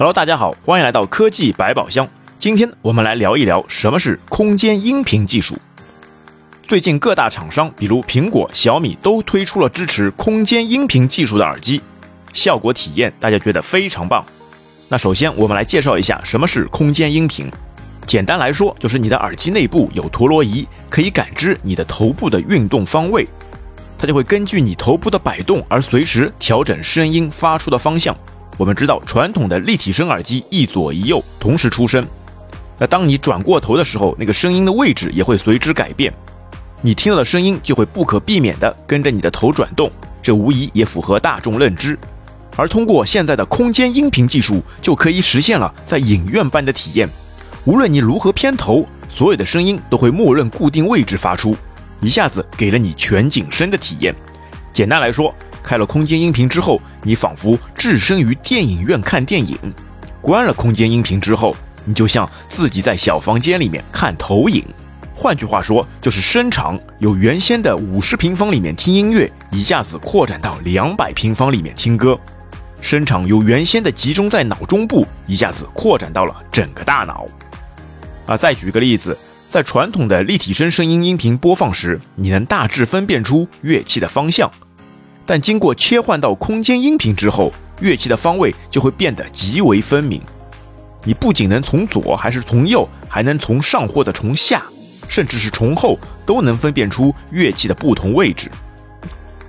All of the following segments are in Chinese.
Hello，大家好，欢迎来到科技百宝箱。今天我们来聊一聊什么是空间音频技术。最近各大厂商，比如苹果、小米，都推出了支持空间音频技术的耳机，效果体验大家觉得非常棒。那首先我们来介绍一下什么是空间音频。简单来说，就是你的耳机内部有陀螺仪，可以感知你的头部的运动方位，它就会根据你头部的摆动而随时调整声音发出的方向。我们知道，传统的立体声耳机一左一右同时出声，那当你转过头的时候，那个声音的位置也会随之改变，你听到的声音就会不可避免地跟着你的头转动，这无疑也符合大众认知。而通过现在的空间音频技术，就可以实现了在影院般的体验，无论你如何偏头，所有的声音都会默认固定位置发出，一下子给了你全景声的体验。简单来说。开了空间音频之后，你仿佛置身于电影院看电影；关了空间音频之后，你就像自己在小房间里面看投影。换句话说，就是声场由原先的五十平方里面听音乐，一下子扩展到两百平方里面听歌；声场由原先的集中在脑中部，一下子扩展到了整个大脑。啊，再举个例子，在传统的立体声声音音频播放时，你能大致分辨出乐器的方向。但经过切换到空间音频之后，乐器的方位就会变得极为分明。你不仅能从左还是从右，还能从上或者从下，甚至是从后，都能分辨出乐器的不同位置。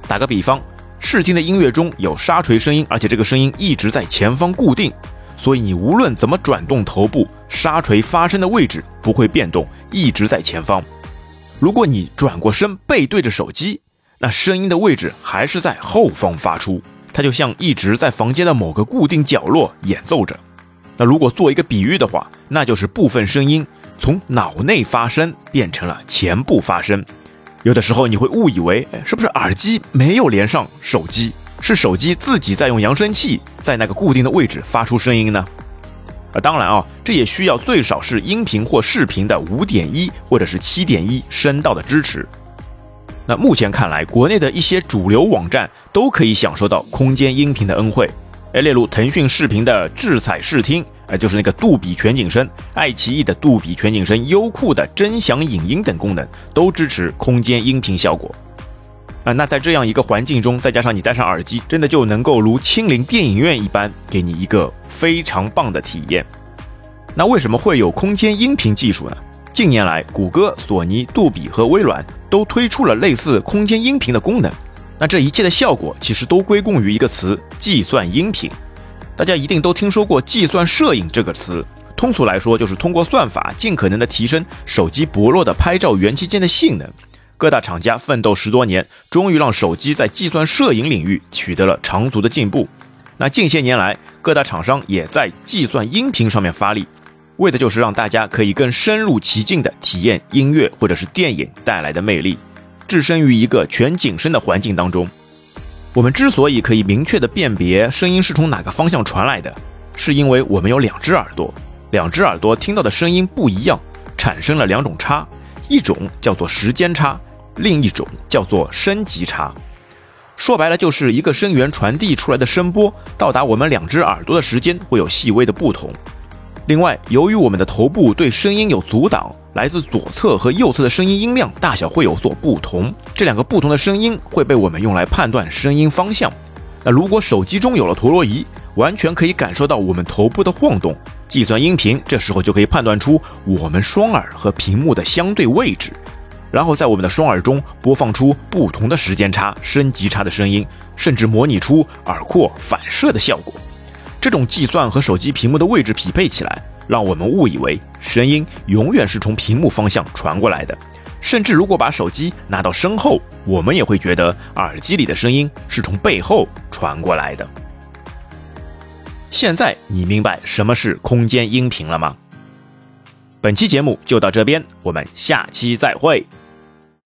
打个比方，试听的音乐中有沙锤声音，而且这个声音一直在前方固定，所以你无论怎么转动头部，沙锤发声的位置不会变动，一直在前方。如果你转过身背对着手机，那声音的位置还是在后方发出，它就像一直在房间的某个固定角落演奏着。那如果做一个比喻的话，那就是部分声音从脑内发声变成了前部发声。有的时候你会误以为，是不是耳机没有连上手机，是手机自己在用扬声器在那个固定的位置发出声音呢？啊，当然啊，这也需要最少是音频或视频的五点一或者是七点一声道的支持。那目前看来，国内的一些主流网站都可以享受到空间音频的恩惠，哎，例如腾讯视频的智彩视听，呃，就是那个杜比全景声；爱奇艺的杜比全景声、优酷的真享影音等功能都支持空间音频效果。啊，那在这样一个环境中，再加上你戴上耳机，真的就能够如亲临电影院一般，给你一个非常棒的体验。那为什么会有空间音频技术呢？近年来，谷歌、索尼、杜比和微软都推出了类似空间音频的功能。那这一切的效果其实都归功于一个词——计算音频。大家一定都听说过“计算摄影”这个词。通俗来说，就是通过算法尽可能的提升手机薄弱的拍照元器件的性能。各大厂家奋斗十多年，终于让手机在计算摄影领域取得了长足的进步。那近些年来，各大厂商也在计算音频上面发力。为的就是让大家可以更深入其境地体验音乐或者是电影带来的魅力，置身于一个全景声的环境当中。我们之所以可以明确地辨别声音是从哪个方向传来的，是因为我们有两只耳朵，两只耳朵听到的声音不一样，产生了两种差，一种叫做时间差，另一种叫做声级差。说白了，就是一个声源传递出来的声波到达我们两只耳朵的时间会有细微的不同。另外，由于我们的头部对声音有阻挡，来自左侧和右侧的声音音量大小会有所不同。这两个不同的声音会被我们用来判断声音方向。那如果手机中有了陀螺仪，完全可以感受到我们头部的晃动，计算音频这时候就可以判断出我们双耳和屏幕的相对位置，然后在我们的双耳中播放出不同的时间差、升级差的声音，甚至模拟出耳廓反射的效果。这种计算和手机屏幕的位置匹配起来，让我们误以为声音永远是从屏幕方向传过来的。甚至如果把手机拿到身后，我们也会觉得耳机里的声音是从背后传过来的。现在你明白什么是空间音频了吗？本期节目就到这边，我们下期再会。